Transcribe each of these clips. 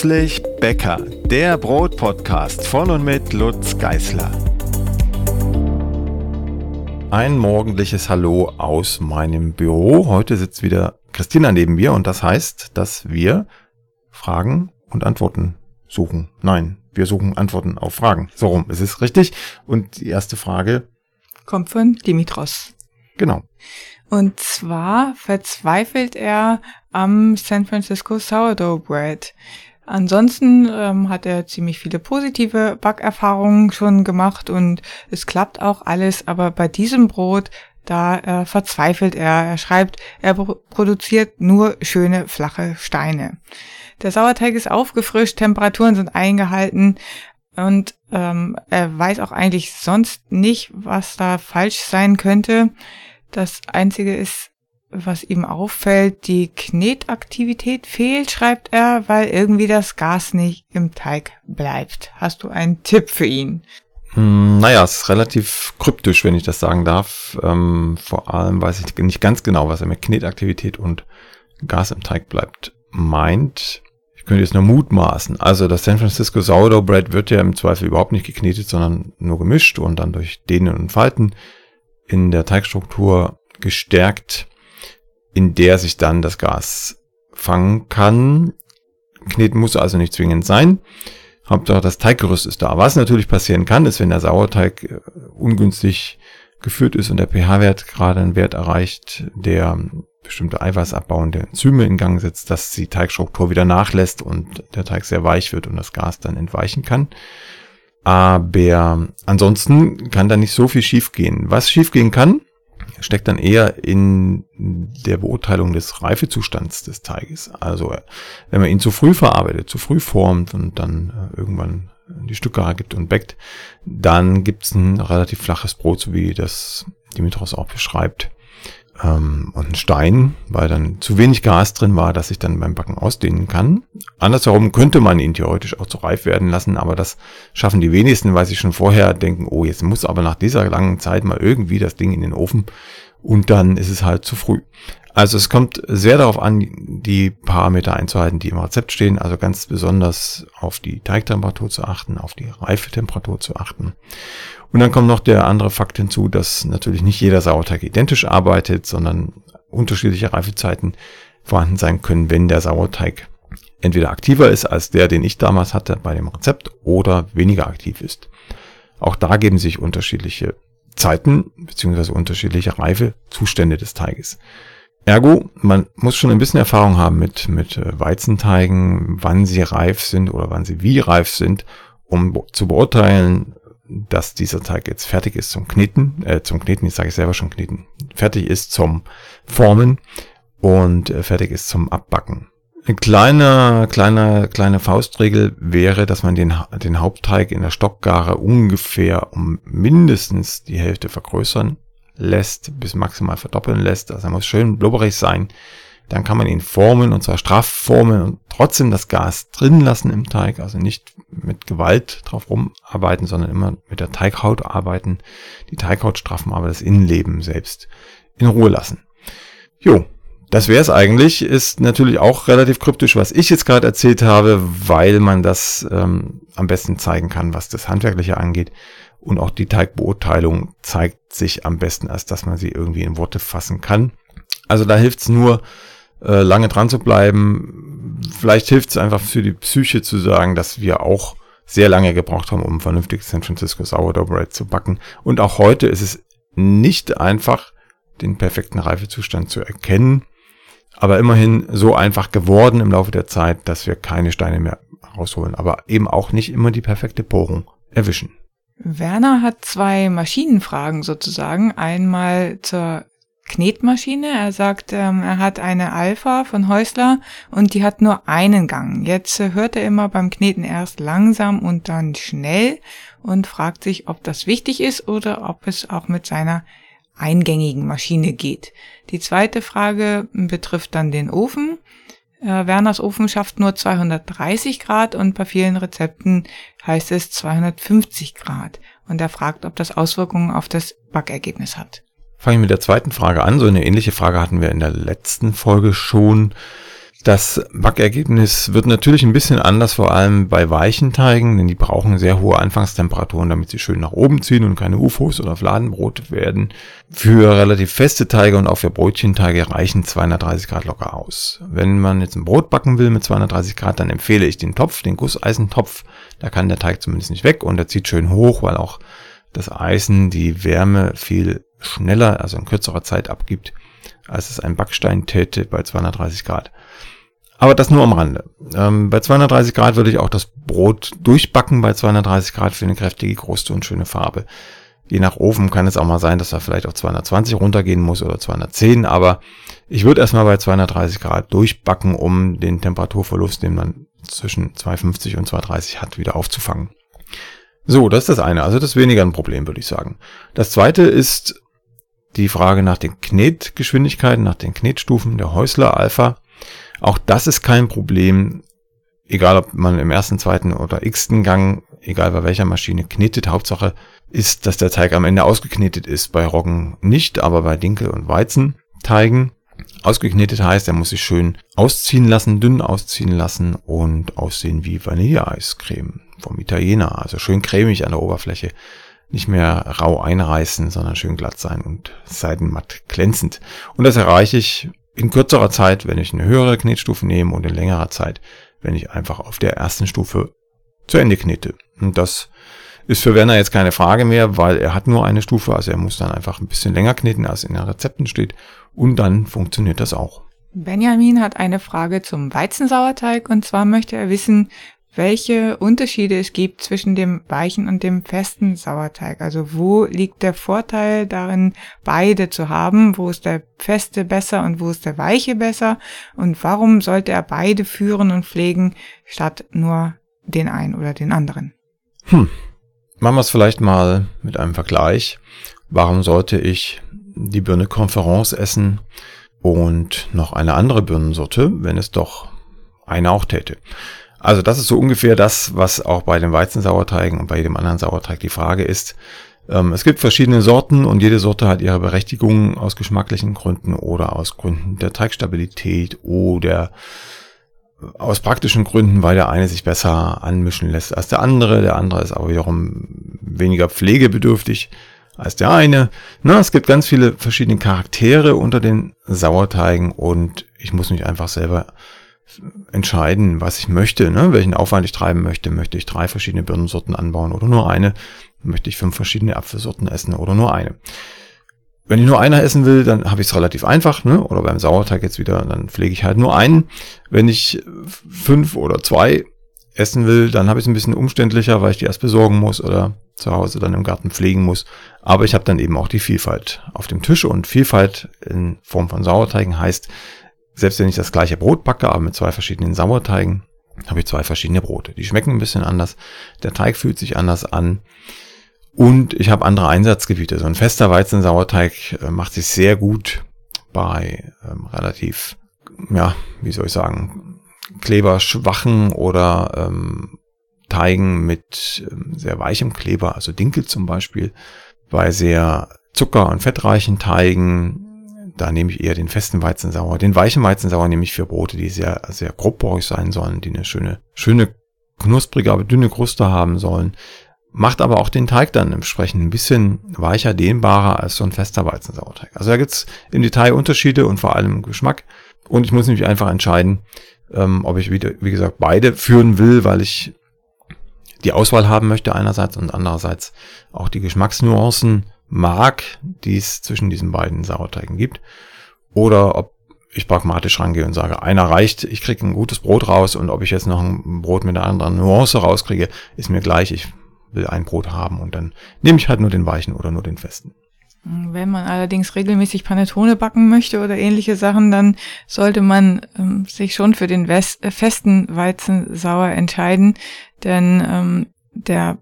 Plötzlich Bäcker, der Brotpodcast von und mit Lutz Geißler. Ein morgendliches Hallo aus meinem Büro. Heute sitzt wieder Christina neben mir und das heißt, dass wir Fragen und Antworten suchen. Nein, wir suchen Antworten auf Fragen. So rum, es ist richtig. Und die erste Frage kommt von Dimitros. Genau. Und zwar verzweifelt er am San Francisco Sourdough Bread. Ansonsten ähm, hat er ziemlich viele positive Backerfahrungen schon gemacht und es klappt auch alles, aber bei diesem Brot, da äh, verzweifelt er. Er schreibt, er produziert nur schöne flache Steine. Der Sauerteig ist aufgefrischt, Temperaturen sind eingehalten und ähm, er weiß auch eigentlich sonst nicht, was da falsch sein könnte. Das Einzige ist, was ihm auffällt, die Knetaktivität fehlt, schreibt er, weil irgendwie das Gas nicht im Teig bleibt. Hast du einen Tipp für ihn? Hm, naja, es ist relativ kryptisch, wenn ich das sagen darf. Ähm, vor allem weiß ich nicht ganz genau, was er mit Knetaktivität und Gas im Teig bleibt meint. Ich könnte jetzt nur mutmaßen. Also das San Francisco Sourdough Bread wird ja im Zweifel überhaupt nicht geknetet, sondern nur gemischt und dann durch Dehnen und Falten in der Teigstruktur gestärkt, in der sich dann das Gas fangen kann. Kneten muss also nicht zwingend sein. Hauptsache das Teiggerüst ist da. Was natürlich passieren kann, ist, wenn der Sauerteig äh, ungünstig geführt ist und der pH-Wert gerade einen Wert erreicht, der bestimmte eiweißabbauende Enzyme in Gang setzt, dass die Teigstruktur wieder nachlässt und der Teig sehr weich wird und das Gas dann entweichen kann. Aber ansonsten kann da nicht so viel schiefgehen. Was schiefgehen kann, steckt dann eher in der Beurteilung des Reifezustands des Teiges. Also wenn man ihn zu früh verarbeitet, zu früh formt und dann äh, irgendwann die Stücke gibt und backt, dann gibt's ein relativ flaches Brot, so wie das Dimitros auch beschreibt ähm, und ein Stein, weil dann zu wenig Gas drin war, dass ich dann beim Backen ausdehnen kann. Andersherum könnte man ihn theoretisch auch zu reif werden lassen, aber das schaffen die wenigsten, weil sie schon vorher denken, oh, jetzt muss aber nach dieser langen Zeit mal irgendwie das Ding in den Ofen und dann ist es halt zu früh. Also es kommt sehr darauf an, die Parameter einzuhalten, die im Rezept stehen, also ganz besonders auf die Teigtemperatur zu achten, auf die Reifetemperatur zu achten. Und dann kommt noch der andere Fakt hinzu, dass natürlich nicht jeder Sauerteig identisch arbeitet, sondern unterschiedliche Reifezeiten vorhanden sein können, wenn der Sauerteig entweder aktiver ist als der, den ich damals hatte bei dem Rezept oder weniger aktiv ist. Auch da geben sich unterschiedliche Zeiten beziehungsweise unterschiedliche Reifezustände des Teiges. Ergo, man muss schon ein bisschen Erfahrung haben mit, mit äh, Weizenteigen, wann sie reif sind oder wann sie wie reif sind, um zu beurteilen, dass dieser Teig jetzt fertig ist zum Kneten, äh, zum Kneten, ich sage ich selber schon Kneten, fertig ist zum Formen und äh, fertig ist zum Abbacken. Eine kleine, kleine, kleine Faustregel wäre, dass man den, den Hauptteig in der Stockgare ungefähr um mindestens die Hälfte vergrößern lässt, bis maximal verdoppeln lässt. Also er muss schön blubberig sein. Dann kann man ihn formen und zwar straff formen und trotzdem das Gas drin lassen im Teig. Also nicht mit Gewalt drauf rumarbeiten, sondern immer mit der Teighaut arbeiten. Die Teighaut straffen, aber das Innenleben selbst in Ruhe lassen. Jo, das wäre es eigentlich. Ist natürlich auch relativ kryptisch, was ich jetzt gerade erzählt habe, weil man das ähm, am besten zeigen kann, was das Handwerkliche angeht. Und auch die Teigbeurteilung zeigt sich am besten, als dass man sie irgendwie in Worte fassen kann. Also da hilft es nur, äh, lange dran zu bleiben. Vielleicht hilft es einfach für die Psyche zu sagen, dass wir auch sehr lange gebraucht haben, um vernünftig San Francisco Sourdough Bread zu backen. Und auch heute ist es nicht einfach, den perfekten Reifezustand zu erkennen. Aber immerhin so einfach geworden im Laufe der Zeit, dass wir keine Steine mehr rausholen, aber eben auch nicht immer die perfekte Bohrung erwischen. Werner hat zwei Maschinenfragen sozusagen. Einmal zur Knetmaschine. Er sagt, ähm, er hat eine Alpha von Häusler und die hat nur einen Gang. Jetzt äh, hört er immer beim Kneten erst langsam und dann schnell und fragt sich, ob das wichtig ist oder ob es auch mit seiner eingängigen Maschine geht. Die zweite Frage betrifft dann den Ofen. Äh, Werners Ofen schafft nur 230 Grad und bei vielen Rezepten heißt es 250 Grad. Und er fragt, ob das Auswirkungen auf das Backergebnis hat. Fange ich mit der zweiten Frage an. So eine ähnliche Frage hatten wir in der letzten Folge schon. Das Backergebnis wird natürlich ein bisschen anders, vor allem bei weichen Teigen, denn die brauchen sehr hohe Anfangstemperaturen, damit sie schön nach oben ziehen und keine UFOs oder Fladenbrot werden. Für relativ feste Teige und auch für Brötchenteige reichen 230 Grad locker aus. Wenn man jetzt ein Brot backen will mit 230 Grad, dann empfehle ich den Topf, den Gusseisentopf. Da kann der Teig zumindest nicht weg und er zieht schön hoch, weil auch das Eisen die Wärme viel schneller, also in kürzerer Zeit abgibt, als es ein Backstein täte bei 230 Grad. Aber das nur am Rande. Ähm, bei 230 Grad würde ich auch das Brot durchbacken bei 230 Grad für eine kräftige Kruste und schöne Farbe. Je nach Ofen kann es auch mal sein, dass er vielleicht auf 220 runtergehen muss oder 210, aber ich würde erstmal bei 230 Grad durchbacken, um den Temperaturverlust, den man zwischen 250 und 230 hat, wieder aufzufangen. So, das ist das eine. Also das ist weniger ein Problem, würde ich sagen. Das zweite ist die Frage nach den Knetgeschwindigkeiten, nach den Knetstufen der Häusler Alpha. Auch das ist kein Problem, egal ob man im ersten, zweiten oder x-ten Gang, egal bei welcher Maschine knetet. Hauptsache ist, dass der Teig am Ende ausgeknetet ist. Bei Roggen nicht, aber bei Dinkel- und Weizenteigen. Ausgeknetet heißt, er muss sich schön ausziehen lassen, dünn ausziehen lassen und aussehen wie Vanilleeiscreme vom Italiener. Also schön cremig an der Oberfläche. Nicht mehr rau einreißen, sondern schön glatt sein und seidenmatt glänzend. Und das erreiche ich in kürzerer Zeit, wenn ich eine höhere Knetstufe nehme und in längerer Zeit, wenn ich einfach auf der ersten Stufe zu Ende knete. Und das ist für Werner jetzt keine Frage mehr, weil er hat nur eine Stufe, also er muss dann einfach ein bisschen länger kneten, als in den Rezepten steht. Und dann funktioniert das auch. Benjamin hat eine Frage zum Weizensauerteig und zwar möchte er wissen, welche Unterschiede es gibt zwischen dem weichen und dem festen Sauerteig. Also wo liegt der Vorteil darin, beide zu haben? Wo ist der feste besser und wo ist der weiche besser? Und warum sollte er beide führen und pflegen, statt nur den einen oder den anderen? Hm. Machen wir es vielleicht mal mit einem Vergleich. Warum sollte ich die Birne Conference essen und noch eine andere Birnensorte, wenn es doch eine auch täte? Also das ist so ungefähr das, was auch bei den Weizensauerteigen und bei jedem anderen Sauerteig die Frage ist. Ähm, es gibt verschiedene Sorten und jede Sorte hat ihre Berechtigung aus geschmacklichen Gründen oder aus Gründen der Teigstabilität oder aus praktischen Gründen, weil der eine sich besser anmischen lässt als der andere. Der andere ist aber wiederum weniger pflegebedürftig als der eine. Na, es gibt ganz viele verschiedene Charaktere unter den Sauerteigen und ich muss mich einfach selber entscheiden, was ich möchte, ne? welchen Aufwand ich treiben möchte. Möchte ich drei verschiedene Birnensorten anbauen oder nur eine? Möchte ich fünf verschiedene Apfelsorten essen oder nur eine? Wenn ich nur einer essen will, dann habe ich es relativ einfach, ne? Oder beim Sauerteig jetzt wieder, dann pflege ich halt nur einen. Wenn ich fünf oder zwei essen will, dann habe ich es ein bisschen umständlicher, weil ich die erst besorgen muss oder zu Hause dann im Garten pflegen muss. Aber ich habe dann eben auch die Vielfalt auf dem Tisch und Vielfalt in Form von Sauerteigen heißt, selbst wenn ich das gleiche Brot backe, aber mit zwei verschiedenen Sauerteigen, habe ich zwei verschiedene Brote. Die schmecken ein bisschen anders. Der Teig fühlt sich anders an. Und ich habe andere Einsatzgebiete. So ein fester Weizensauerteig äh, macht sich sehr gut bei ähm, relativ, ja, wie soll ich sagen, kleberschwachen oder ähm, Teigen mit ähm, sehr weichem Kleber, also Dinkel zum Beispiel. Bei sehr zucker- und fettreichen Teigen da nehme ich eher den festen Weizensauer. Den weichen Weizensauer nehme ich für Brote, die sehr, sehr grobporig sein sollen, die eine schöne, schöne, knusprige, aber dünne Kruste haben sollen. Macht aber auch den Teig dann entsprechend ein bisschen weicher, dehnbarer als so ein fester Weizensauerteig. Also da gibt's im Detail Unterschiede und vor allem Geschmack. Und ich muss mich einfach entscheiden, ähm, ob ich wieder, wie gesagt, beide führen will, weil ich die Auswahl haben möchte einerseits und andererseits auch die Geschmacksnuancen mag, die es zwischen diesen beiden Sauerteigen gibt. Oder ob ich pragmatisch rangehe und sage, einer reicht, ich kriege ein gutes Brot raus und ob ich jetzt noch ein Brot mit einer anderen Nuance rauskriege, ist mir gleich. Ich will ein Brot haben und dann nehme ich halt nur den weichen oder nur den festen. Wenn man allerdings regelmäßig Panettone backen möchte oder ähnliche Sachen, dann sollte man ähm, sich schon für den West äh, festen Weizensauer entscheiden, denn ähm, der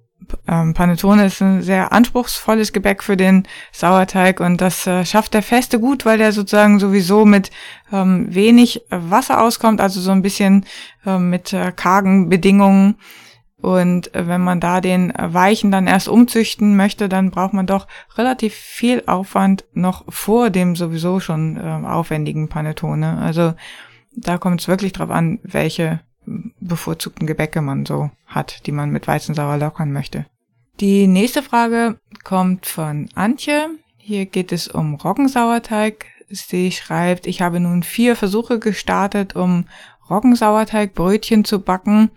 ähm, Panettone ist ein sehr anspruchsvolles Gebäck für den Sauerteig und das äh, schafft der Feste gut, weil der sozusagen sowieso mit ähm, wenig Wasser auskommt, also so ein bisschen ähm, mit äh, kargen Bedingungen. Und äh, wenn man da den Weichen dann erst umzüchten möchte, dann braucht man doch relativ viel Aufwand noch vor dem sowieso schon äh, aufwendigen Panettone. Also da kommt es wirklich drauf an, welche bevorzugten Gebäcke man so hat, die man mit Weizensauer lockern möchte. Die nächste Frage kommt von Antje. Hier geht es um Roggensauerteig. Sie schreibt, ich habe nun vier Versuche gestartet, um Roggensauerteigbrötchen zu backen.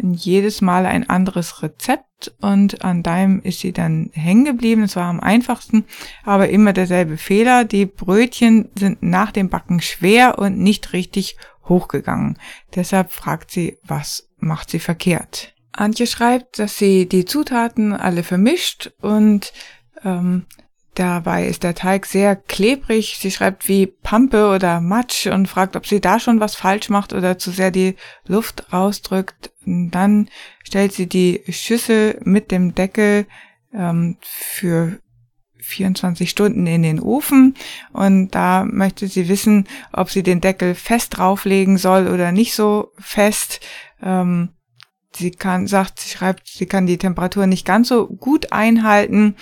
jedes Mal ein anderes Rezept und an deinem ist sie dann hängen geblieben. Es war am einfachsten, aber immer derselbe Fehler. Die Brötchen sind nach dem Backen schwer und nicht richtig hochgegangen. Deshalb fragt sie, was macht sie verkehrt? Antje schreibt, dass sie die Zutaten alle vermischt und ähm, Dabei ist der Teig sehr klebrig. Sie schreibt wie Pampe oder Matsch und fragt, ob sie da schon was falsch macht oder zu sehr die Luft rausdrückt. Und dann stellt sie die Schüssel mit dem Deckel ähm, für 24 Stunden in den Ofen und da möchte sie wissen, ob sie den Deckel fest drauflegen soll oder nicht so fest. Ähm, sie kann, sagt, sie schreibt, sie kann die Temperatur nicht ganz so gut einhalten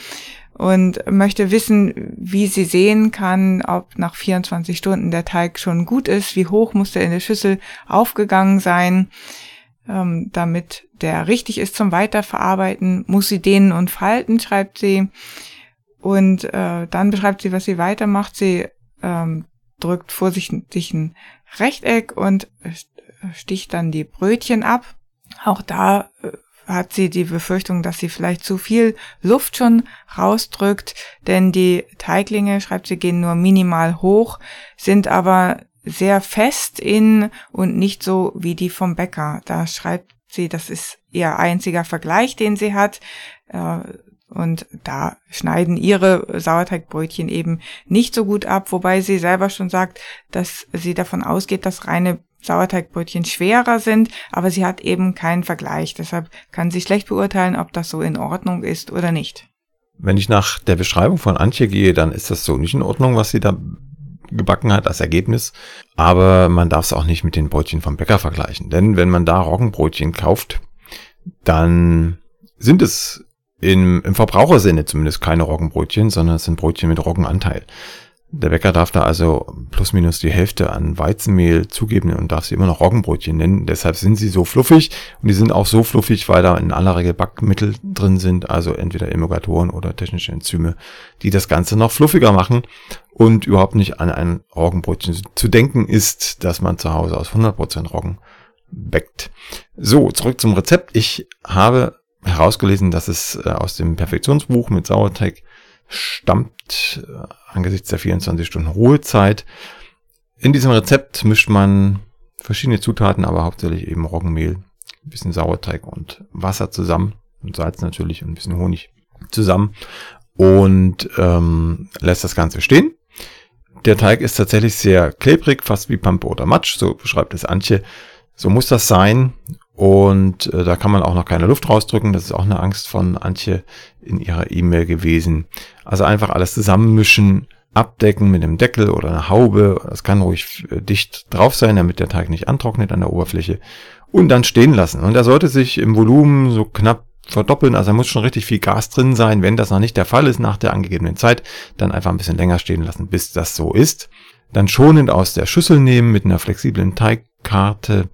und möchte wissen, wie sie sehen kann, ob nach 24 Stunden der Teig schon gut ist, wie hoch muss der in der Schüssel aufgegangen sein, ähm, damit der richtig ist zum Weiterverarbeiten, muss sie dehnen und falten, schreibt sie. Und äh, dann beschreibt sie, was sie weitermacht. Sie ähm, drückt vorsichtig ein Rechteck und sticht dann die Brötchen ab. Auch da äh, hat sie die Befürchtung, dass sie vielleicht zu viel Luft schon rausdrückt, denn die Teiglinge, schreibt sie, gehen nur minimal hoch, sind aber sehr fest in und nicht so wie die vom Bäcker. Da schreibt sie, das ist ihr einziger Vergleich, den sie hat. Äh, und da schneiden ihre Sauerteigbrötchen eben nicht so gut ab, wobei sie selber schon sagt, dass sie davon ausgeht, dass reine Sauerteigbrötchen schwerer sind, aber sie hat eben keinen Vergleich. Deshalb kann sie schlecht beurteilen, ob das so in Ordnung ist oder nicht. Wenn ich nach der Beschreibung von Antje gehe, dann ist das so nicht in Ordnung, was sie da gebacken hat als Ergebnis. Aber man darf es auch nicht mit den Brötchen vom Bäcker vergleichen. Denn wenn man da Roggenbrötchen kauft, dann sind es im, im Verbrauchersinne zumindest keine Roggenbrötchen, sondern es sind Brötchen mit Roggenanteil. Der Bäcker darf da also plus minus die Hälfte an Weizenmehl zugeben und darf sie immer noch Roggenbrötchen nennen. Deshalb sind sie so fluffig und die sind auch so fluffig, weil da in aller Regel Backmittel drin sind, also entweder Emulgatoren oder technische Enzyme, die das Ganze noch fluffiger machen und überhaupt nicht an ein Roggenbrötchen zu denken ist, dass man zu Hause aus 100% Roggen backt. So, zurück zum Rezept. Ich habe herausgelesen, dass es äh, aus dem Perfektionsbuch mit Sauerteig stammt äh, angesichts der 24 Stunden Ruhezeit. In diesem Rezept mischt man verschiedene Zutaten, aber hauptsächlich eben Roggenmehl, ein bisschen Sauerteig und Wasser zusammen und Salz natürlich und ein bisschen Honig zusammen und ähm, lässt das Ganze stehen. Der Teig ist tatsächlich sehr klebrig, fast wie Pampe oder Matsch, so beschreibt es Antje. So muss das sein und äh, da kann man auch noch keine Luft rausdrücken. Das ist auch eine Angst von Antje in ihrer E-Mail gewesen. Also einfach alles zusammenmischen, abdecken mit einem Deckel oder einer Haube. Das kann ruhig äh, dicht drauf sein, damit der Teig nicht antrocknet an der Oberfläche. Und dann stehen lassen. Und er sollte sich im Volumen so knapp verdoppeln. Also da muss schon richtig viel Gas drin sein. Wenn das noch nicht der Fall ist nach der angegebenen Zeit, dann einfach ein bisschen länger stehen lassen, bis das so ist. Dann schonend aus der Schüssel nehmen mit einer flexiblen Teigkarte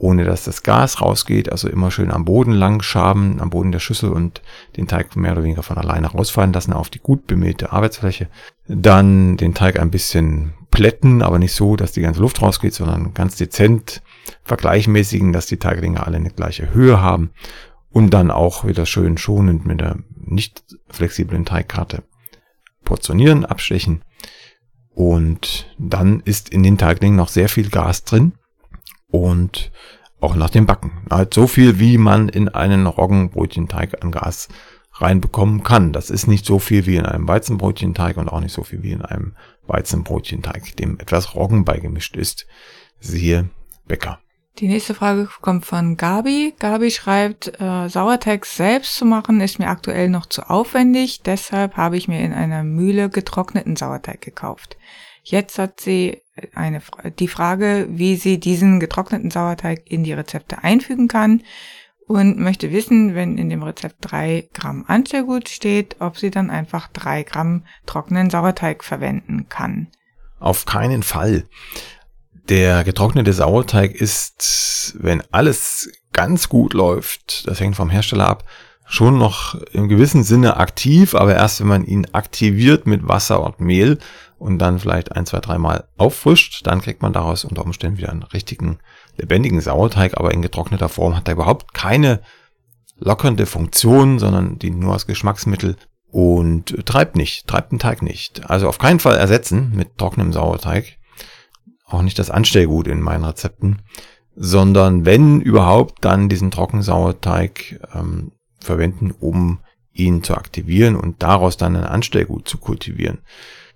ohne dass das Gas rausgeht, also immer schön am Boden lang schaben, am Boden der Schüssel und den Teig mehr oder weniger von alleine rausfallen lassen auf die gut bemehlte Arbeitsfläche. Dann den Teig ein bisschen plätten, aber nicht so, dass die ganze Luft rausgeht, sondern ganz dezent vergleichmäßigen, dass die Teiglinge alle eine gleiche Höhe haben und dann auch wieder schön schonend mit der nicht flexiblen Teigkarte portionieren, abstechen und dann ist in den Teiglingen noch sehr viel Gas drin und auch nach dem Backen. Halt so viel, wie man in einen Roggenbrötchenteig an Gas reinbekommen kann. Das ist nicht so viel wie in einem Weizenbrötchenteig und auch nicht so viel wie in einem Weizenbrötchenteig, dem etwas Roggen beigemischt ist. Siehe Bäcker. Die nächste Frage kommt von Gabi. Gabi schreibt, äh, Sauerteig selbst zu machen ist mir aktuell noch zu aufwendig, deshalb habe ich mir in einer Mühle getrockneten Sauerteig gekauft. Jetzt hat sie eine, die Frage, wie sie diesen getrockneten Sauerteig in die Rezepte einfügen kann und möchte wissen, wenn in dem Rezept drei Gramm Anstergut steht, ob sie dann einfach drei Gramm trockenen Sauerteig verwenden kann. Auf keinen Fall. Der getrocknete Sauerteig ist, wenn alles ganz gut läuft, das hängt vom Hersteller ab, schon noch im gewissen Sinne aktiv, aber erst wenn man ihn aktiviert mit Wasser und Mehl und dann vielleicht ein, zwei, dreimal auffrischt, dann kriegt man daraus unter Umständen wieder einen richtigen, lebendigen Sauerteig, aber in getrockneter Form hat er überhaupt keine lockernde Funktion, sondern dient nur als Geschmacksmittel und treibt nicht, treibt den Teig nicht. Also auf keinen Fall ersetzen mit trockenem Sauerteig. Auch nicht das Anstellgut in meinen Rezepten, sondern wenn überhaupt, dann diesen Trockensauerteig ähm, verwenden, um ihn zu aktivieren und daraus dann ein Anstellgut zu kultivieren.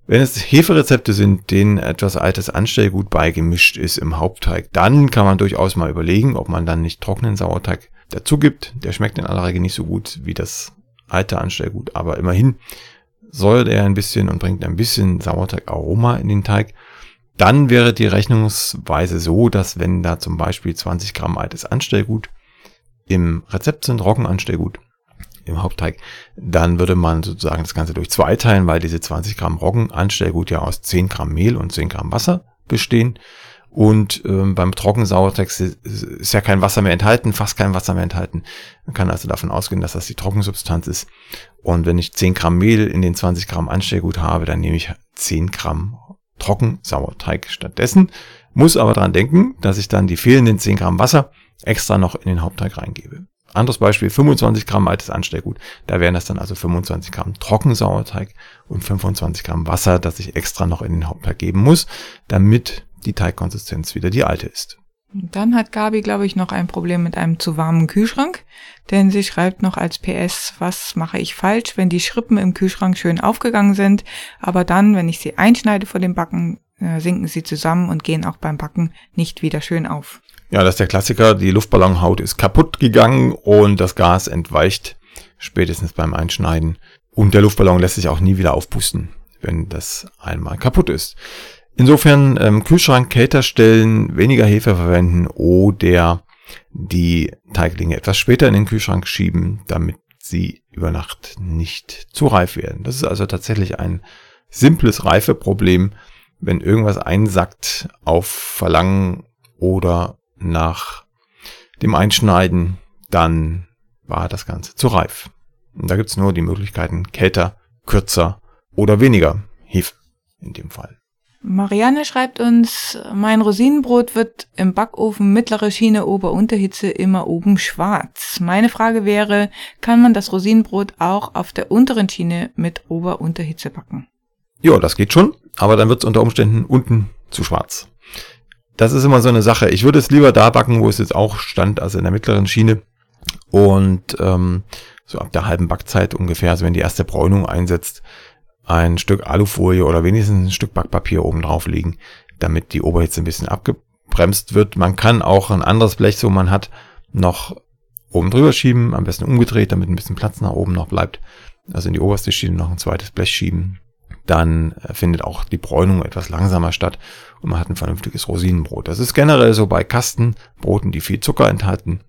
Wenn es Heferezepte sind, denen etwas altes Anstellgut beigemischt ist im Hauptteig, dann kann man durchaus mal überlegen, ob man dann nicht trockenen Sauerteig dazu gibt. Der schmeckt in aller Regel nicht so gut wie das alte Anstellgut, aber immerhin säuert er ein bisschen und bringt ein bisschen Sauerteigaroma in den Teig. Dann wäre die Rechnungsweise so, dass wenn da zum Beispiel 20 Gramm altes Anstellgut im Rezept sind, Roggenanstellgut im Hauptteig, dann würde man sozusagen das Ganze durch zwei teilen, weil diese 20 Gramm Roggenanstellgut ja aus 10 Gramm Mehl und 10 Gramm Wasser bestehen. Und ähm, beim Trockensauerteig ist ja kein Wasser mehr enthalten, fast kein Wasser mehr enthalten. Man kann also davon ausgehen, dass das die Trockensubstanz ist. Und wenn ich 10 Gramm Mehl in den 20 Gramm Anstellgut habe, dann nehme ich 10 Gramm Trockensauerteig stattdessen. Muss aber dran denken, dass ich dann die fehlenden 10 Gramm Wasser extra noch in den Hauptteig reingebe. Anderes Beispiel, 25 Gramm altes Anstellgut. Da wären das dann also 25 Gramm Trockensauerteig und 25 Gramm Wasser, das ich extra noch in den Hauptteig geben muss, damit die Teigkonsistenz wieder die alte ist. Dann hat Gabi, glaube ich, noch ein Problem mit einem zu warmen Kühlschrank, denn sie schreibt noch als PS, was mache ich falsch, wenn die Schrippen im Kühlschrank schön aufgegangen sind, aber dann, wenn ich sie einschneide vor dem Backen, äh, sinken sie zusammen und gehen auch beim Backen nicht wieder schön auf. Ja, das ist der Klassiker. Die Luftballonhaut ist kaputt gegangen und das Gas entweicht spätestens beim Einschneiden. Und der Luftballon lässt sich auch nie wieder aufpusten, wenn das einmal kaputt ist. Insofern ähm, Kühlschrank kälter stellen, weniger Hefe verwenden oder die Teiglinge etwas später in den Kühlschrank schieben, damit sie über Nacht nicht zu reif werden. Das ist also tatsächlich ein simples Reifeproblem, wenn irgendwas einsackt auf Verlangen oder nach dem Einschneiden, dann war das Ganze zu reif. Und da gibt's nur die Möglichkeiten kälter, kürzer oder weniger Hefe in dem Fall. Marianne schreibt uns, mein Rosinenbrot wird im Backofen mittlere Schiene Ober-Unterhitze immer oben schwarz. Meine Frage wäre, kann man das Rosinenbrot auch auf der unteren Schiene mit Ober-Unterhitze backen? Ja, das geht schon, aber dann wird es unter Umständen unten zu schwarz. Das ist immer so eine Sache. Ich würde es lieber da backen, wo es jetzt auch stand, also in der mittleren Schiene. Und ähm, so ab der halben Backzeit ungefähr, also wenn die erste Bräunung einsetzt, ein Stück Alufolie oder wenigstens ein Stück Backpapier oben drauf legen, damit die Oberhitze ein bisschen abgebremst wird. Man kann auch ein anderes Blech, so man hat, noch oben drüber schieben, am besten umgedreht, damit ein bisschen Platz nach oben noch bleibt. Also in die oberste Schiene noch ein zweites Blech schieben. Dann findet auch die Bräunung etwas langsamer statt und man hat ein vernünftiges Rosinenbrot. Das ist generell so bei Kastenbroten, die viel Zucker enthalten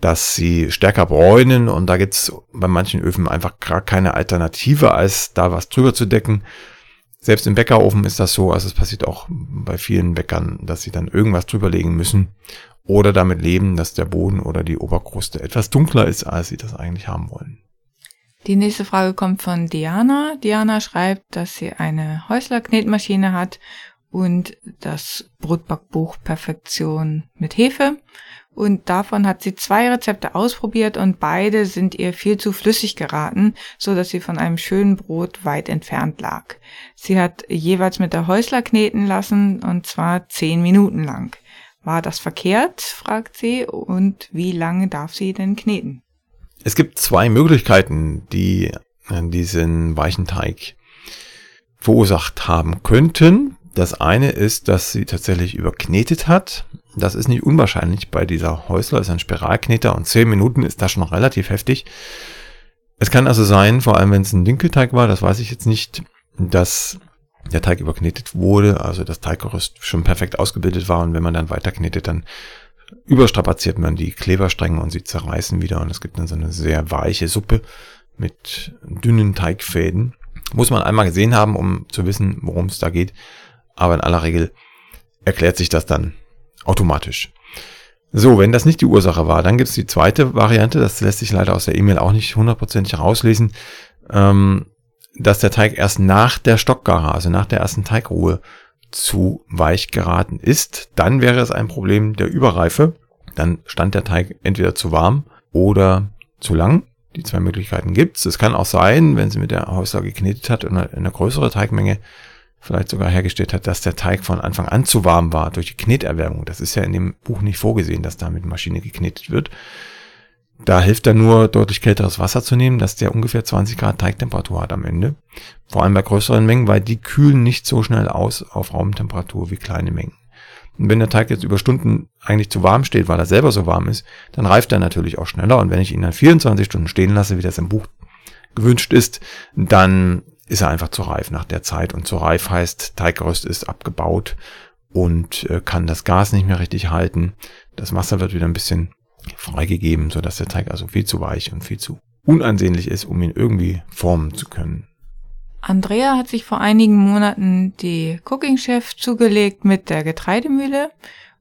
dass sie stärker bräunen und da gibt's bei manchen Öfen einfach gar keine Alternative, als da was drüber zu decken. Selbst im Bäckerofen ist das so, also es passiert auch bei vielen Bäckern, dass sie dann irgendwas drüberlegen müssen oder damit leben, dass der Boden oder die Oberkruste etwas dunkler ist, als sie das eigentlich haben wollen. Die nächste Frage kommt von Diana. Diana schreibt, dass sie eine Häusler-Knetmaschine hat und das Brotbackbuch Perfektion mit Hefe und davon hat sie zwei Rezepte ausprobiert und beide sind ihr viel zu flüssig geraten, so dass sie von einem schönen Brot weit entfernt lag. Sie hat jeweils mit der Häusler kneten lassen und zwar zehn Minuten lang. War das verkehrt? fragt sie. Und wie lange darf sie denn kneten? Es gibt zwei Möglichkeiten, die diesen weichen Teig verursacht haben könnten. Das eine ist, dass sie tatsächlich überknetet hat das ist nicht unwahrscheinlich bei dieser Häusler, ist ein Spiralkneter und 10 Minuten ist das schon relativ heftig. Es kann also sein, vor allem wenn es ein Dinkelteig war, das weiß ich jetzt nicht, dass der Teig überknetet wurde, also das Teiggerüst schon perfekt ausgebildet war und wenn man dann weiter knetet, dann überstrapaziert man die Kleberstränge und sie zerreißen wieder und es gibt dann so eine sehr weiche Suppe mit dünnen Teigfäden. Muss man einmal gesehen haben, um zu wissen, worum es da geht. Aber in aller Regel erklärt sich das dann automatisch. So, wenn das nicht die Ursache war, dann gibt es die zweite Variante, das lässt sich leider aus der E-Mail auch nicht hundertprozentig herauslesen, ähm, dass der Teig erst nach der Stockgare, also nach der ersten Teigruhe, zu weich geraten ist. Dann wäre es ein Problem der Überreife. Dann stand der Teig entweder zu warm oder zu lang. Die zwei Möglichkeiten gibt's. Es kann auch sein, wenn sie mit der Häusler geknetet hat und eine, größere Teigmenge vielleicht sogar hergestellt hat, dass der Teig von Anfang an zu warm war durch die Kneterwärmung. Das ist ja in dem Buch nicht vorgesehen, dass da mit Maschine geknetet wird. Da hilft dann nur deutlich kälteres Wasser zu nehmen, dass der ungefähr 20 Grad Teigtemperatur hat am Ende. Vor allem bei größeren Mengen, weil die kühlen nicht so schnell aus auf Raumtemperatur wie kleine Mengen. Und wenn der Teig jetzt über Stunden eigentlich zu warm steht, weil er selber so warm ist, dann reift er natürlich auch schneller. Und wenn ich ihn dann 24 Stunden stehen lasse, wie das im Buch gewünscht ist, dann ist er einfach zu reif nach der Zeit. Und zu reif heißt, Teiggerüst ist abgebaut und äh, kann das Gas nicht mehr richtig halten. Das Wasser wird wieder ein bisschen freigegeben, sodass der Teig also viel zu weich und viel zu unansehnlich ist, um ihn irgendwie formen zu können. Andrea hat sich vor einigen Monaten die Cooking Chef zugelegt mit der Getreidemühle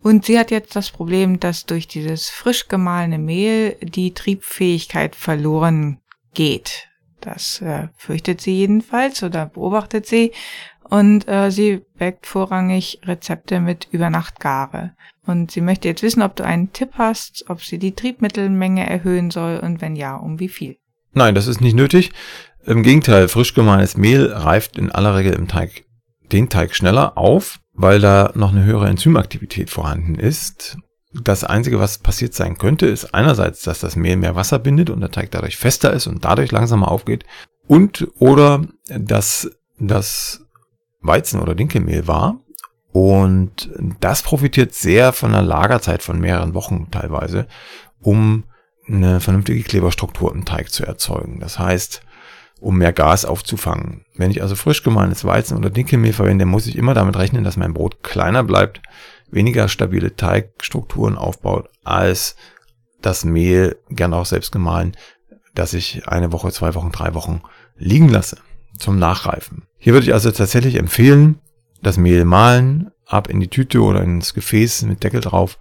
und sie hat jetzt das Problem, dass durch dieses frisch gemahlene Mehl die Triebfähigkeit verloren geht. Das äh, fürchtet sie jedenfalls oder beobachtet sie. Und äh, sie backt vorrangig Rezepte mit Übernachtgare. Und sie möchte jetzt wissen, ob du einen Tipp hast, ob sie die Triebmittelmenge erhöhen soll und wenn ja, um wie viel. Nein, das ist nicht nötig. Im Gegenteil, frisch gemahlenes Mehl reift in aller Regel im Teig den Teig schneller auf, weil da noch eine höhere Enzymaktivität vorhanden ist. Das Einzige, was passiert sein könnte, ist einerseits, dass das Mehl mehr Wasser bindet und der Teig dadurch fester ist und dadurch langsamer aufgeht. Und oder dass das Weizen- oder Dinkelmehl war. Und das profitiert sehr von einer Lagerzeit von mehreren Wochen teilweise, um eine vernünftige Kleberstruktur im Teig zu erzeugen. Das heißt, um mehr Gas aufzufangen. Wenn ich also frisch gemahlenes Weizen oder Dinkelmehl verwende, muss ich immer damit rechnen, dass mein Brot kleiner bleibt, weniger stabile Teigstrukturen aufbaut, als das Mehl, gern auch selbst gemahlen, das ich eine Woche, zwei Wochen, drei Wochen liegen lasse zum Nachreifen. Hier würde ich also tatsächlich empfehlen, das Mehl mahlen, ab in die Tüte oder ins Gefäß mit Deckel drauf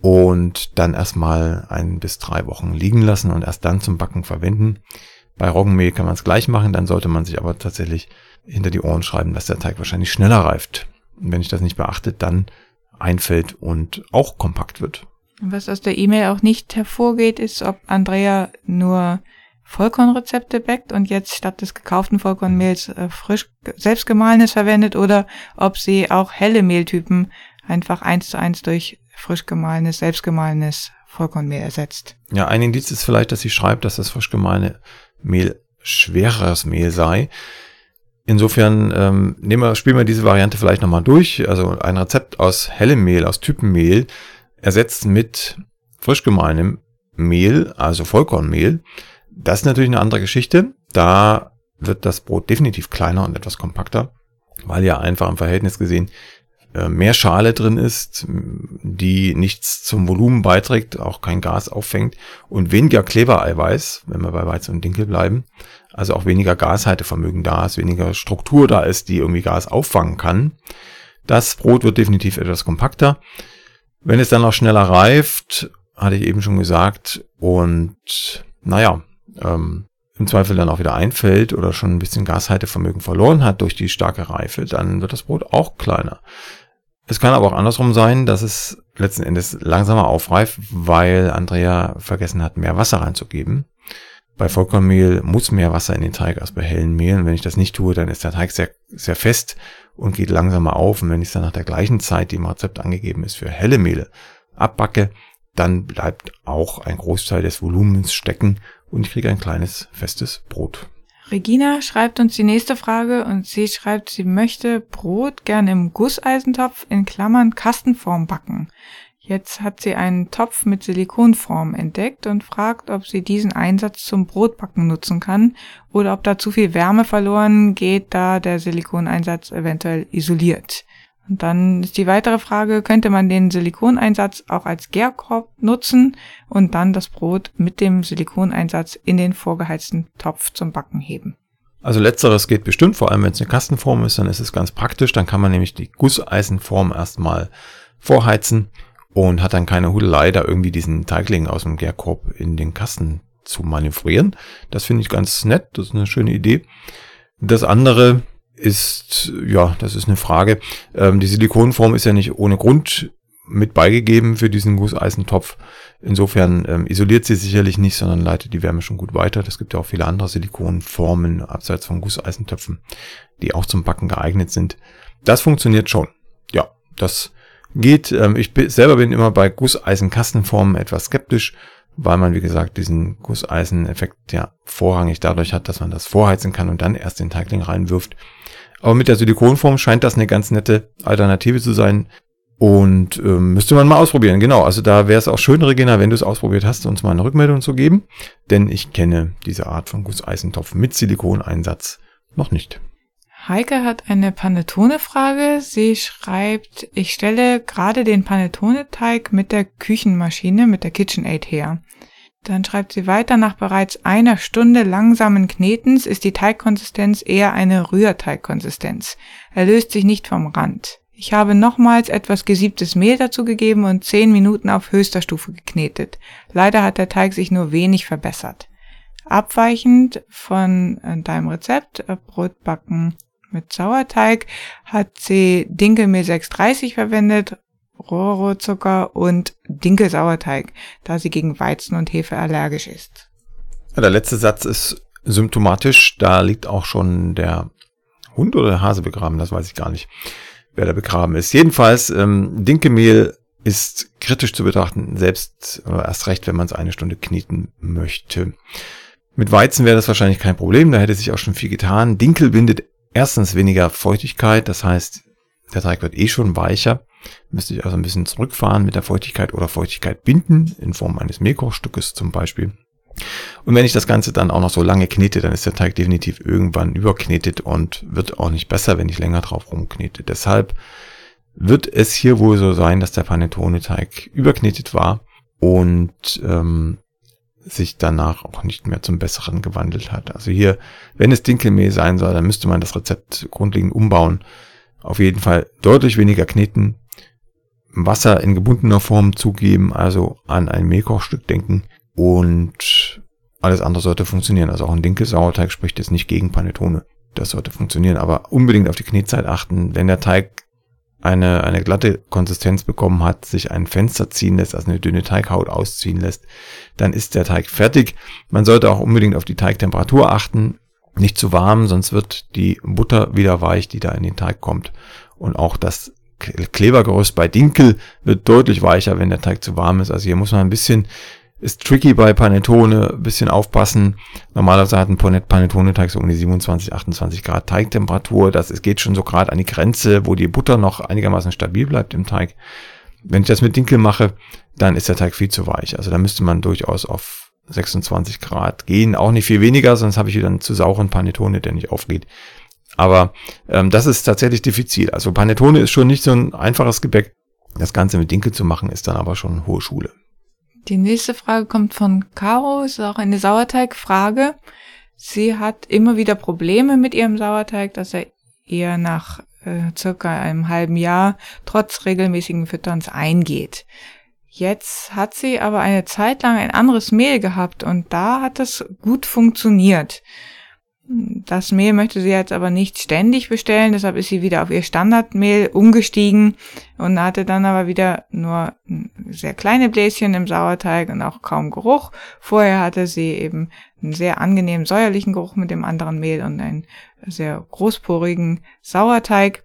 und dann erstmal ein bis drei Wochen liegen lassen und erst dann zum Backen verwenden. Bei Roggenmehl kann man es gleich machen, dann sollte man sich aber tatsächlich hinter die Ohren schreiben, dass der Teig wahrscheinlich schneller reift. Und wenn ich das nicht beachte, dann einfällt und auch kompakt wird. Was aus der E-Mail auch nicht hervorgeht, ist, ob Andrea nur Vollkornrezepte backt und jetzt statt des gekauften Vollkornmehls äh, frisch selbstgemahlenes verwendet oder ob sie auch helle Mehltypen einfach eins zu eins durch frisch gemahlenes, selbstgemahlenes Vollkornmehl ersetzt. Ja, ein Indiz ist vielleicht, dass sie schreibt, dass das frisch gemahlene Mehl schwereres Mehl sei. Insofern ähm, nehmen wir, spielen wir diese Variante vielleicht nochmal durch. Also ein Rezept aus hellem Mehl, aus Typenmehl, ersetzt mit frisch gemahlenem Mehl, also Vollkornmehl, das ist natürlich eine andere Geschichte. Da wird das Brot definitiv kleiner und etwas kompakter, weil ja einfach im Verhältnis gesehen äh, mehr Schale drin ist, die nichts zum Volumen beiträgt, auch kein Gas auffängt und weniger Klebereiweiß, wenn wir bei Weizen und Dinkel bleiben. Also auch weniger Gashaltevermögen da ist, weniger Struktur da ist, die irgendwie Gas auffangen kann. Das Brot wird definitiv etwas kompakter. Wenn es dann noch schneller reift, hatte ich eben schon gesagt, und naja, ähm, im Zweifel dann auch wieder einfällt oder schon ein bisschen Gashaltevermögen verloren hat durch die starke Reife, dann wird das Brot auch kleiner. Es kann aber auch andersrum sein, dass es letzten Endes langsamer aufreift, weil Andrea vergessen hat, mehr Wasser reinzugeben. Bei Vollkornmehl muss mehr Wasser in den Teig als bei hellen Mehlen. Wenn ich das nicht tue, dann ist der Teig sehr, sehr fest und geht langsamer auf. Und wenn ich es dann nach der gleichen Zeit, die im Rezept angegeben ist, für helle Mehle abbacke, dann bleibt auch ein Großteil des Volumens stecken und ich kriege ein kleines festes Brot. Regina schreibt uns die nächste Frage und sie schreibt, sie möchte Brot gern im Gusseisentopf in Klammern Kastenform backen. Jetzt hat sie einen Topf mit Silikonform entdeckt und fragt, ob sie diesen Einsatz zum Brotbacken nutzen kann oder ob da zu viel Wärme verloren geht, da der Silikoneinsatz eventuell isoliert. Und dann ist die weitere Frage, könnte man den Silikoneinsatz auch als Gärkorb nutzen und dann das Brot mit dem Silikoneinsatz in den vorgeheizten Topf zum Backen heben? Also letzteres geht bestimmt, vor allem wenn es eine Kastenform ist, dann ist es ganz praktisch. Dann kann man nämlich die Gusseisenform erstmal vorheizen und hat dann keine Hudelei, da irgendwie diesen Teigling aus dem Gärkorb in den Kasten zu manövrieren. Das finde ich ganz nett, das ist eine schöne Idee. Das andere ist, ja, das ist eine Frage. Ähm, die Silikonform ist ja nicht ohne Grund mit beigegeben für diesen Gusseisentopf. Insofern ähm, isoliert sie sicherlich nicht, sondern leitet die Wärme schon gut weiter. Es gibt ja auch viele andere Silikonformen abseits von Gusseisentöpfen, die auch zum Backen geeignet sind. Das funktioniert schon. Ja, das geht. Ähm, ich selber bin immer bei Gusseisenkastenformen etwas skeptisch, weil man, wie gesagt, diesen Gusseiseneffekt ja vorrangig dadurch hat, dass man das vorheizen kann und dann erst den Teigling reinwirft. Aber mit der Silikonform scheint das eine ganz nette Alternative zu sein. Und ähm, müsste man mal ausprobieren. Genau, also da wäre es auch schön, Regina, wenn du es ausprobiert hast, uns mal eine Rückmeldung zu geben. Denn ich kenne diese Art von Gusseisentopf mit Silikoneinsatz noch nicht. Heike hat eine Panettone-Frage. Sie schreibt, ich stelle gerade den Panettone-Teig mit der Küchenmaschine, mit der KitchenAid her. Dann schreibt sie weiter, nach bereits einer Stunde langsamen Knetens ist die Teigkonsistenz eher eine Rührteigkonsistenz. Er löst sich nicht vom Rand. Ich habe nochmals etwas gesiebtes Mehl dazugegeben und zehn Minuten auf höchster Stufe geknetet. Leider hat der Teig sich nur wenig verbessert. Abweichend von äh, deinem Rezept, äh, Brotbacken mit Sauerteig, hat sie Dinkelmehl 630 verwendet, Rohrzucker und Dinkelsauerteig, da sie gegen Weizen und Hefe allergisch ist. Der letzte Satz ist symptomatisch. Da liegt auch schon der Hund oder der Hase begraben, das weiß ich gar nicht wer da begraben ist. Jedenfalls, ähm, Dinkelmehl ist kritisch zu betrachten, selbst oder erst recht, wenn man es eine Stunde kneten möchte. Mit Weizen wäre das wahrscheinlich kein Problem, da hätte sich auch schon viel getan. Dinkel bindet erstens weniger Feuchtigkeit, das heißt, der Teig wird eh schon weicher. Müsste ich also ein bisschen zurückfahren mit der Feuchtigkeit oder Feuchtigkeit binden, in Form eines Mehlkochstückes zum Beispiel. Und wenn ich das Ganze dann auch noch so lange knete, dann ist der Teig definitiv irgendwann überknetet und wird auch nicht besser, wenn ich länger drauf rumknete. Deshalb wird es hier wohl so sein, dass der Panettone-Teig überknetet war und ähm, sich danach auch nicht mehr zum Besseren gewandelt hat. Also hier, wenn es Dinkelmehl sein soll, dann müsste man das Rezept grundlegend umbauen. Auf jeden Fall deutlich weniger kneten, Wasser in gebundener Form zugeben, also an ein Mehlkochstück denken und alles andere sollte funktionieren. Also auch ein Dinkel-Sauerteig spricht jetzt nicht gegen Panettone. Das sollte funktionieren, aber unbedingt auf die Knetzeit achten. Wenn der Teig eine, eine glatte Konsistenz bekommen hat, sich ein Fenster ziehen lässt, also eine dünne Teighaut ausziehen lässt, dann ist der Teig fertig. Man sollte auch unbedingt auf die Teigtemperatur achten. Nicht zu warm, sonst wird die Butter wieder weich, die da in den Teig kommt. Und auch das Klebergerüst bei Dinkel wird deutlich weicher, wenn der Teig zu warm ist. Also hier muss man ein bisschen ist tricky bei Panettone, bisschen aufpassen. Normalerweise hat ein Panettone-Teig so um die 27, 28 Grad Teigtemperatur. Das es geht schon so gerade an die Grenze, wo die Butter noch einigermaßen stabil bleibt im Teig. Wenn ich das mit Dinkel mache, dann ist der Teig viel zu weich. Also da müsste man durchaus auf 26 Grad gehen. Auch nicht viel weniger, sonst habe ich wieder einen zu sauren Panettone, der nicht aufgeht. Aber ähm, das ist tatsächlich diffizil. Also Panettone ist schon nicht so ein einfaches Gebäck. Das Ganze mit Dinkel zu machen, ist dann aber schon hohe Schule. Die nächste Frage kommt von Caro, ist auch eine Sauerteigfrage. Sie hat immer wieder Probleme mit ihrem Sauerteig, dass er eher nach äh, circa einem halben Jahr trotz regelmäßigen Fütterns eingeht. Jetzt hat sie aber eine Zeit lang ein anderes Mehl gehabt und da hat es gut funktioniert. Das Mehl möchte sie jetzt aber nicht ständig bestellen, deshalb ist sie wieder auf ihr Standardmehl umgestiegen und hatte dann aber wieder nur sehr kleine Bläschen im Sauerteig und auch kaum Geruch. Vorher hatte sie eben einen sehr angenehmen säuerlichen Geruch mit dem anderen Mehl und einen sehr großporigen Sauerteig.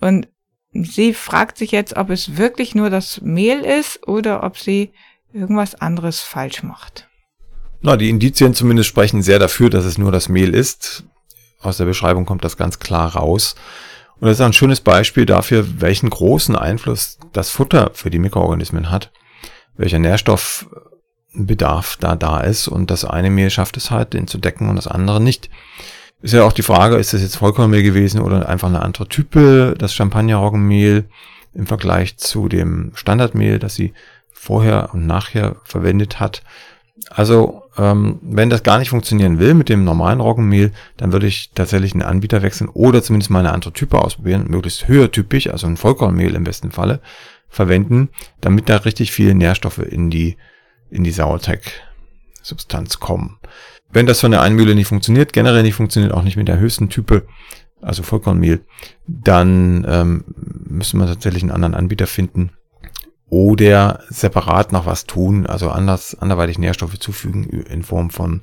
Und sie fragt sich jetzt, ob es wirklich nur das Mehl ist oder ob sie irgendwas anderes falsch macht. Na, die Indizien zumindest sprechen sehr dafür, dass es nur das Mehl ist. Aus der Beschreibung kommt das ganz klar raus. Und das ist ein schönes Beispiel dafür, welchen großen Einfluss das Futter für die Mikroorganismen hat, welcher Nährstoffbedarf da da ist und das eine Mehl schafft es halt, den zu decken und das andere nicht. Ist ja auch die Frage, ist das jetzt Vollkornmehl gewesen oder einfach eine andere Type, das Champagner-Roggenmehl im Vergleich zu dem Standardmehl, das sie vorher und nachher verwendet hat. Also, ähm, wenn das gar nicht funktionieren will mit dem normalen Roggenmehl, dann würde ich tatsächlich einen Anbieter wechseln oder zumindest mal eine andere Type ausprobieren, möglichst höhertypig, also ein Vollkornmehl im besten Falle, verwenden, damit da richtig viele Nährstoffe in die, in die Sauerteigsubstanz kommen. Wenn das von der einen Mühle nicht funktioniert, generell nicht funktioniert, auch nicht mit der höchsten Type, also Vollkornmehl, dann ähm, müssen wir tatsächlich einen anderen Anbieter finden oder separat noch was tun, also anders, anderweitig Nährstoffe zufügen in Form von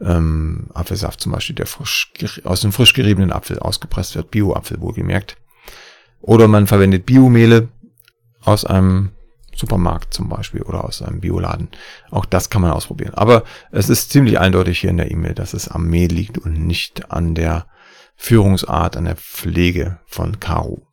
ähm, Apfelsaft zum Beispiel, der frisch, aus dem frisch geriebenen Apfel ausgepresst wird, Bio-Apfel wohlgemerkt. Oder man verwendet Biomehle aus einem Supermarkt zum Beispiel oder aus einem Bioladen. Auch das kann man ausprobieren. Aber es ist ziemlich eindeutig hier in der E-Mail, dass es am Mehl liegt und nicht an der Führungsart, an der Pflege von Caro.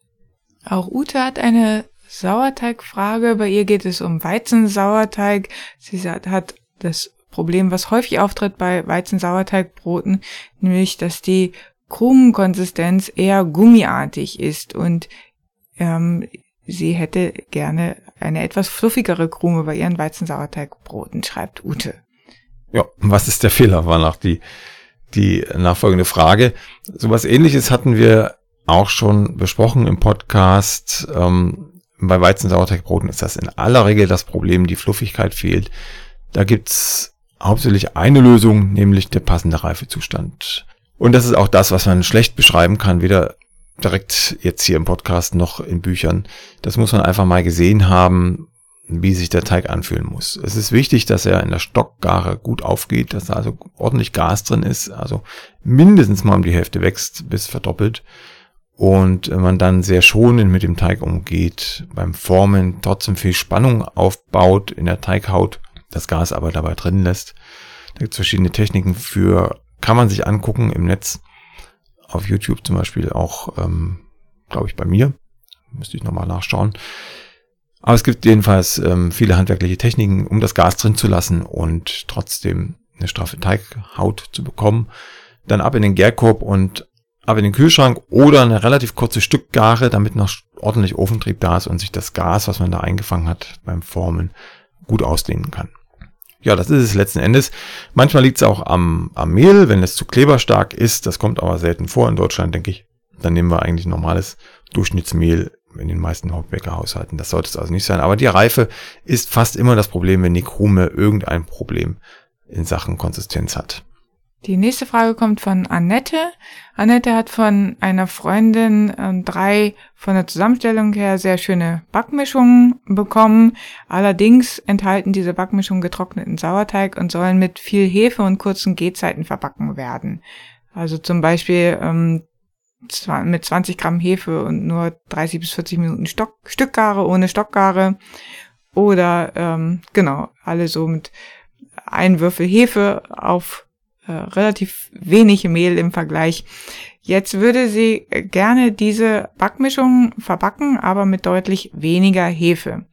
Auch Ute hat eine Sauerteigfrage. Bei ihr geht es um Weizensauerteig. Sie hat das Problem, was häufig auftritt bei Weizensauerteigbroten, nämlich, dass die Krumenkonsistenz eher gummiartig ist und ähm, sie hätte gerne eine etwas fluffigere Krume bei ihren Weizensauerteigbroten, schreibt Ute. Ja, was ist der Fehler, war nach die, die nachfolgende Frage. Sowas ähnliches hatten wir auch schon besprochen im Podcast. Ähm, bei Weizensauerteigbroten ist das in aller Regel das Problem, die Fluffigkeit fehlt. Da gibt's hauptsächlich eine Lösung, nämlich der passende Reifezustand. Und das ist auch das, was man schlecht beschreiben kann, weder direkt jetzt hier im Podcast noch in Büchern. Das muss man einfach mal gesehen haben, wie sich der Teig anfühlen muss. Es ist wichtig, dass er in der Stockgare gut aufgeht, dass da also ordentlich Gas drin ist, also mindestens mal um die Hälfte wächst bis verdoppelt und man dann sehr schonend mit dem Teig umgeht, beim Formen trotzdem viel Spannung aufbaut in der Teighaut, das Gas aber dabei drin lässt. Da gibt es verschiedene Techniken für, kann man sich angucken im Netz, auf YouTube zum Beispiel auch, ähm, glaube ich, bei mir. Müsste ich nochmal nachschauen. Aber es gibt jedenfalls ähm, viele handwerkliche Techniken, um das Gas drin zu lassen und trotzdem eine straffe Teighaut zu bekommen. Dann ab in den Gärkorb und aber in den Kühlschrank oder eine relativ kurze Stückgare, damit noch ordentlich Ofentrieb da ist und sich das Gas, was man da eingefangen hat beim Formen, gut ausdehnen kann. Ja, das ist es letzten Endes. Manchmal liegt es auch am, am Mehl, wenn es zu kleberstark ist. Das kommt aber selten vor in Deutschland, denke ich. Dann nehmen wir eigentlich normales Durchschnittsmehl in den meisten Hauptbäckerhaushalten. Das sollte es also nicht sein. Aber die Reife ist fast immer das Problem, wenn die Krume irgendein Problem in Sachen Konsistenz hat. Die nächste Frage kommt von Annette. Annette hat von einer Freundin äh, drei von der Zusammenstellung her sehr schöne Backmischungen bekommen. Allerdings enthalten diese Backmischungen getrockneten Sauerteig und sollen mit viel Hefe und kurzen Gehzeiten verbacken werden. Also zum Beispiel ähm, mit 20 Gramm Hefe und nur 30 bis 40 Minuten Stock, Stückgare ohne Stockgare. Oder ähm, genau, alle so mit ein Würfel Hefe auf äh, relativ wenig Mehl im Vergleich. Jetzt würde sie gerne diese Backmischung verbacken, aber mit deutlich weniger Hefe.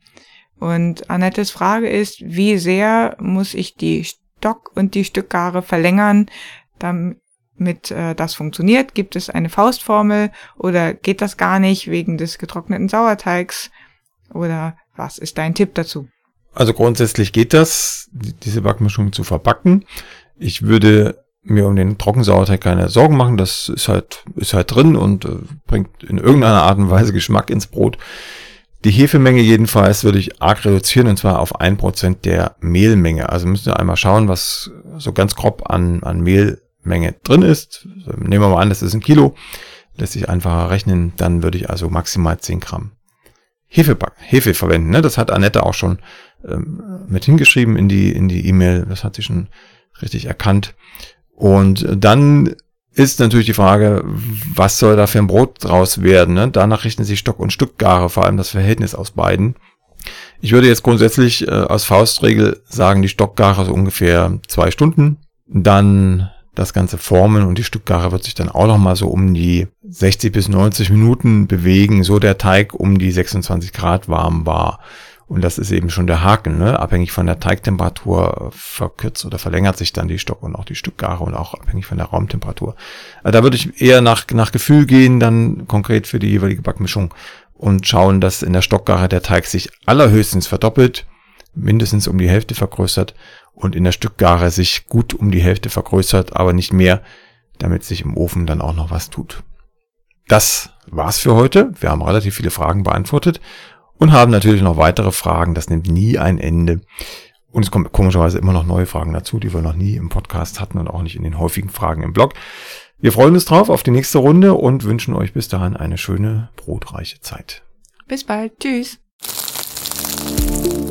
Und Annettes Frage ist, wie sehr muss ich die Stock- und die Stückgare verlängern, damit äh, das funktioniert? Gibt es eine Faustformel oder geht das gar nicht wegen des getrockneten Sauerteigs? Oder was ist dein Tipp dazu? Also grundsätzlich geht das, diese Backmischung zu verbacken. Ich würde mir um den Trockensauerteig keine Sorgen machen. Das ist halt, ist halt drin und äh, bringt in irgendeiner Art und Weise Geschmack ins Brot. Die Hefemenge jedenfalls würde ich arg reduzieren und zwar auf ein Prozent der Mehlmenge. Also müssen wir einmal schauen, was so ganz grob an, an Mehlmenge drin ist. Nehmen wir mal an, das ist ein Kilo. Lässt sich einfacher rechnen. Dann würde ich also maximal 10 Gramm Hefe, Hefe verwenden. Ne? Das hat Annette auch schon ähm, mit hingeschrieben in die in die E-Mail. Das hat sie schon richtig erkannt. Und dann ist natürlich die Frage, was soll da für ein Brot draus werden? Ne? Danach richten sich Stock- und Stückgare, vor allem das Verhältnis aus beiden. Ich würde jetzt grundsätzlich äh, als Faustregel sagen, die Stockgare so ungefähr zwei Stunden. Dann das Ganze formen und die Stückgare wird sich dann auch nochmal so um die 60 bis 90 Minuten bewegen, so der Teig um die 26 Grad warm war. Und das ist eben schon der Haken, ne? abhängig von der Teigtemperatur verkürzt oder verlängert sich dann die Stock und auch die Stückgare und auch abhängig von der Raumtemperatur. Also da würde ich eher nach, nach Gefühl gehen, dann konkret für die jeweilige Backmischung und schauen, dass in der Stockgare der Teig sich allerhöchstens verdoppelt, mindestens um die Hälfte vergrößert und in der Stückgare sich gut um die Hälfte vergrößert, aber nicht mehr, damit sich im Ofen dann auch noch was tut. Das war's für heute. Wir haben relativ viele Fragen beantwortet und haben natürlich noch weitere Fragen. Das nimmt nie ein Ende. Und es kommen komischerweise immer noch neue Fragen dazu, die wir noch nie im Podcast hatten und auch nicht in den häufigen Fragen im Blog. Wir freuen uns drauf auf die nächste Runde und wünschen euch bis dahin eine schöne, brotreiche Zeit. Bis bald. Tschüss.